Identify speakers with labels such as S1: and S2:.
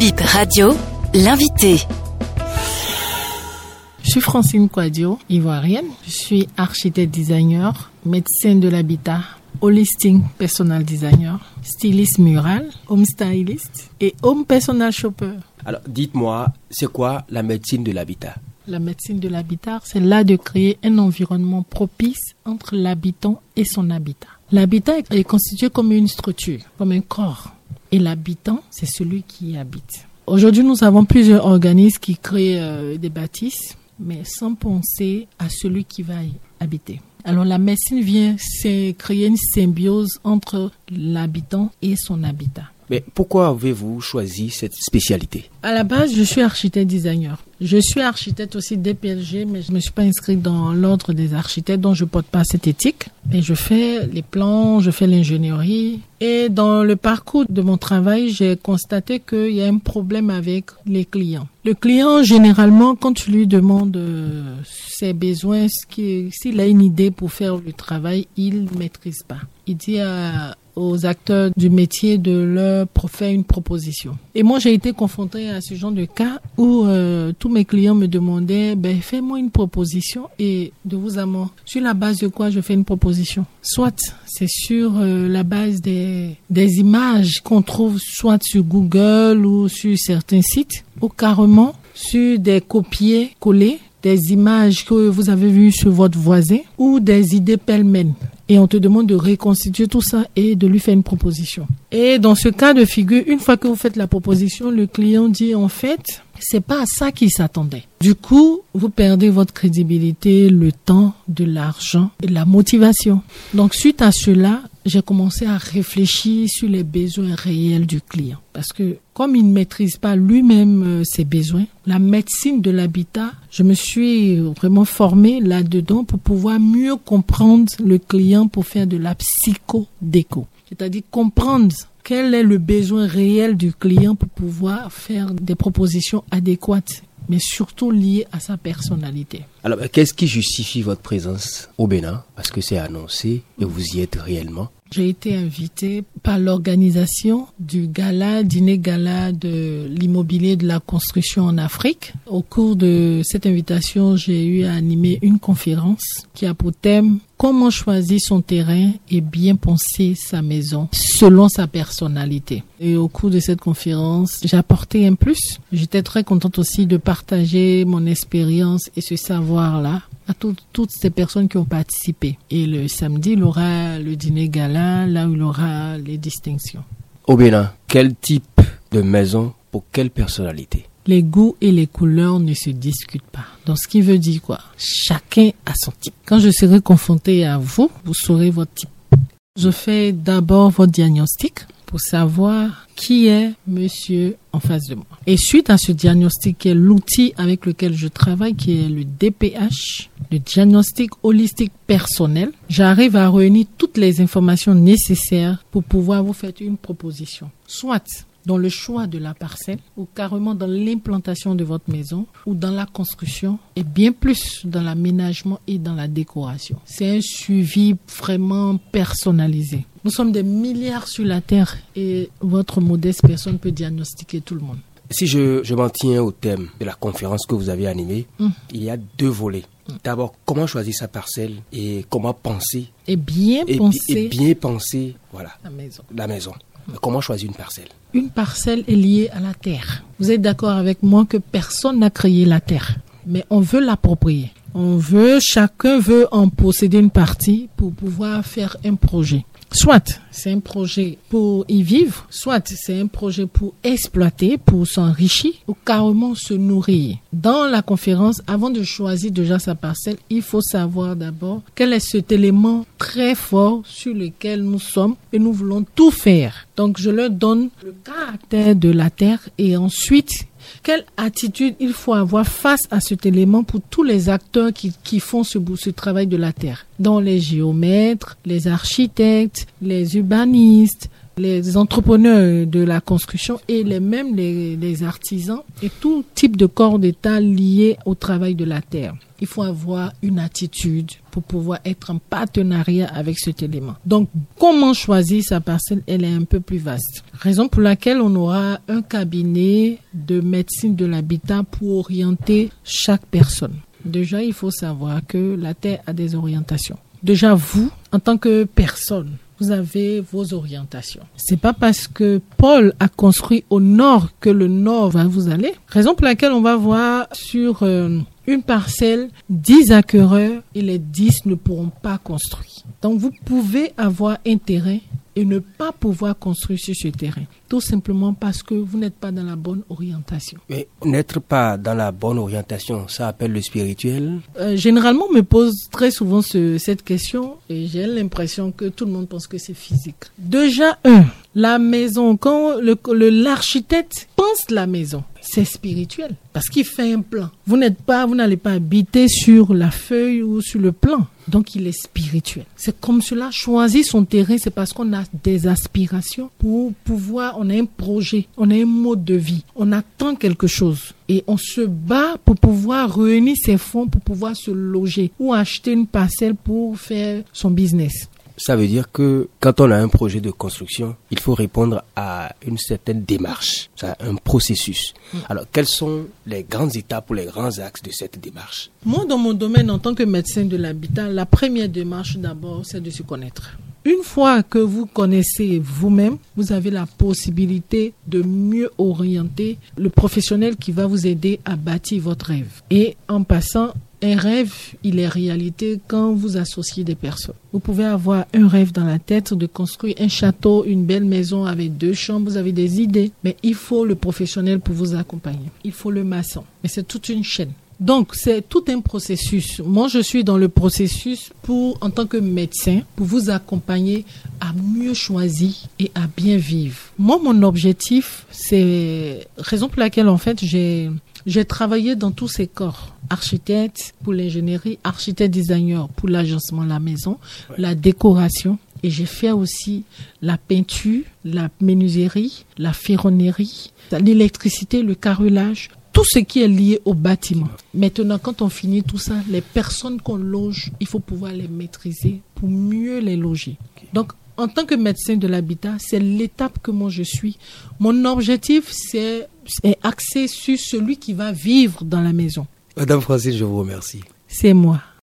S1: Bip Radio, l'invité.
S2: Je suis Francine Quadio, ivoirienne. Je suis architecte designer, médecin de l'habitat, holistic personal designer, styliste mural, home stylist et home personal shopper.
S3: Alors, dites-moi, c'est quoi la médecine de l'habitat?
S2: La médecine de l'habitat, c'est là de créer un environnement propice entre l'habitant et son habitat. L'habitat est constitué comme une structure, comme un corps. Et l'habitant, c'est celui qui y habite. Aujourd'hui, nous avons plusieurs organismes qui créent euh, des bâtisses, mais sans penser à celui qui va y habiter. Alors la médecine vient créer une symbiose entre l'habitant et son habitat.
S3: Mais pourquoi avez-vous choisi cette spécialité?
S2: À la base, je suis architecte designer. Je suis architecte aussi DPLG, mais je ne me suis pas inscrite dans l'ordre des architectes, dont je porte pas cette éthique. Mais je fais les plans, je fais l'ingénierie. Et dans le parcours de mon travail, j'ai constaté qu'il y a un problème avec les clients. Le client, généralement, quand tu lui demandes euh, ses besoins, s'il a une idée pour faire le travail, il ne maîtrise pas. Il dit à, aux acteurs du métier de leur faire une proposition. Et moi, j'ai été confrontée à ce genre de cas où euh, tous mes clients me demandaient, ben, fais-moi une proposition et de vous à. Sur la base de quoi je fais une proposition? Soit c'est sur euh, la base des, des images qu'on trouve soit sur Google ou sur certains sites, ou carrément sur des copiés collés des images que vous avez vues sur votre voisin ou des idées pêle-mêle et on te demande de reconstituer tout ça et de lui faire une proposition. Et dans ce cas de figure, une fois que vous faites la proposition, le client dit en fait, c'est pas à ça qu'il s'attendait. Du coup, vous perdez votre crédibilité, le temps, de l'argent et la motivation. Donc suite à cela, j'ai commencé à réfléchir sur les besoins réels du client. Parce que comme il ne maîtrise pas lui-même euh, ses besoins, la médecine de l'habitat, je me suis vraiment formée là-dedans pour pouvoir mieux comprendre le client pour faire de la psycho-déco. C'est-à-dire comprendre quel est le besoin réel du client pour pouvoir faire des propositions adéquates mais surtout liées à sa personnalité.
S3: Alors, qu'est-ce qui justifie votre présence au Bénin? Parce que c'est annoncé et vous y êtes réellement.
S2: J'ai été invitée par l'organisation du gala, dîner gala de l'immobilier de la construction en Afrique. Au cours de cette invitation, j'ai eu à animer une conférence qui a pour thème comment choisir son terrain et bien penser sa maison selon sa personnalité? Et au cours de cette conférence, j'ai apporté un plus. J'étais très contente aussi de partager mon expérience et ce savoir-là à toutes ces personnes qui ont participé. Et le samedi, il aura le dîner gala, là où il aura les distinctions.
S3: Bénin, quel type de maison pour quelle personnalité?
S2: Les goûts et les couleurs ne se discutent pas. Donc, ce qui veut dire quoi? Chacun a son type. Quand je serai confronté à vous, vous saurez votre type. Je fais d'abord votre diagnostic pour savoir qui est monsieur en face de moi. Et suite à ce diagnostic, qui est l'outil avec lequel je travaille, qui est le DPH, le diagnostic holistique personnel, j'arrive à réunir toutes les informations nécessaires pour pouvoir vous faire une proposition. Soit dans le choix de la parcelle ou carrément dans l'implantation de votre maison ou dans la construction et bien plus dans l'aménagement et dans la décoration. C'est un suivi vraiment personnalisé. Nous sommes des milliards sur la Terre et votre modeste personne peut diagnostiquer tout le monde.
S3: Si je, je m'en tiens au thème de la conférence que vous avez animée, hum. il y a deux volets. Hum. D'abord, comment choisir sa parcelle et comment penser.
S2: Et bien penser.
S3: Et bien penser, voilà.
S2: La maison.
S3: La maison. Comment choisir une parcelle
S2: Une parcelle est liée à la terre. Vous êtes d'accord avec moi que personne n'a créé la terre, mais on veut l'approprier. On veut, chacun veut en posséder une partie pour pouvoir faire un projet. Soit c'est un projet pour y vivre, soit c'est un projet pour exploiter, pour s'enrichir ou carrément se nourrir. Dans la conférence, avant de choisir déjà sa parcelle, il faut savoir d'abord quel est cet élément très fort sur lequel nous sommes et nous voulons tout faire. Donc je leur donne le caractère de la terre et ensuite quelle attitude il faut avoir face à cet élément pour tous les acteurs qui, font ce travail de la terre, dont les géomètres, les architectes, les urbanistes, les entrepreneurs de la construction et les mêmes les, artisans et tout type de corps d'État lié au travail de la terre il faut avoir une attitude pour pouvoir être en partenariat avec cet élément. Donc, comment choisir sa parcelle? Elle est un peu plus vaste. Raison pour laquelle on aura un cabinet de médecine de l'habitat pour orienter chaque personne. Déjà, il faut savoir que la Terre a des orientations. Déjà, vous, en tant que personne, vous avez vos orientations. C'est pas parce que Paul a construit au nord que le nord va vous aller. Raison pour laquelle on va voir sur euh, une parcelle, 10 acquéreurs et les 10 ne pourront pas construire. Donc vous pouvez avoir intérêt et ne pas pouvoir construire sur ce terrain. Tout simplement parce que vous n'êtes pas dans la bonne orientation.
S3: Mais n'être pas dans la bonne orientation, ça appelle le spirituel
S2: euh, Généralement, on me pose très souvent cette question et j'ai l'impression que tout le monde pense que c'est physique. Déjà, un, la maison, quand l'architecte pense la maison, c'est spirituel parce qu'il fait un plan. Vous n'êtes pas, vous n'allez pas habiter sur la feuille ou sur le plan. Donc il est spirituel. C'est comme cela, choisir son terrain, c'est parce qu'on a des aspirations pour pouvoir, on a un projet, on a un mode de vie, on attend quelque chose. Et on se bat pour pouvoir réunir ses fonds pour pouvoir se loger ou acheter une parcelle pour faire son business.
S3: Ça veut dire que quand on a un projet de construction, il faut répondre à une certaine démarche, un processus. Mm. Alors, quelles sont les grandes étapes ou les grands axes de cette démarche?
S2: Moi, dans mon domaine, en tant que médecin de l'habitat, la première démarche d'abord, c'est de se connaître. Une fois que vous connaissez vous-même, vous avez la possibilité de mieux orienter le professionnel qui va vous aider à bâtir votre rêve. Et en passant, un rêve, il est réalité quand vous associez des personnes. Vous pouvez avoir un rêve dans la tête de construire un château, une belle maison avec deux chambres, vous avez des idées, mais il faut le professionnel pour vous accompagner. Il faut le maçon. Mais c'est toute une chaîne. Donc, c'est tout un processus. Moi, je suis dans le processus pour, en tant que médecin, pour vous accompagner à mieux choisir et à bien vivre. Moi, mon objectif, c'est raison pour laquelle, en fait, j'ai, j'ai travaillé dans tous ces corps architecte pour l'ingénierie, architecte designer pour l'agencement de la maison, la décoration. Et j'ai fait aussi la peinture, la menuiserie, la ferronnerie, l'électricité, le carrelage, tout ce qui est lié au bâtiment. Maintenant, quand on finit tout ça, les personnes qu'on loge, il faut pouvoir les maîtriser pour mieux les loger. Donc, en tant que médecin de l'habitat, c'est l'étape que moi je suis. Mon objectif, c'est axé sur celui qui va vivre dans la maison.
S3: Madame Francis, je vous remercie.
S2: C'est moi.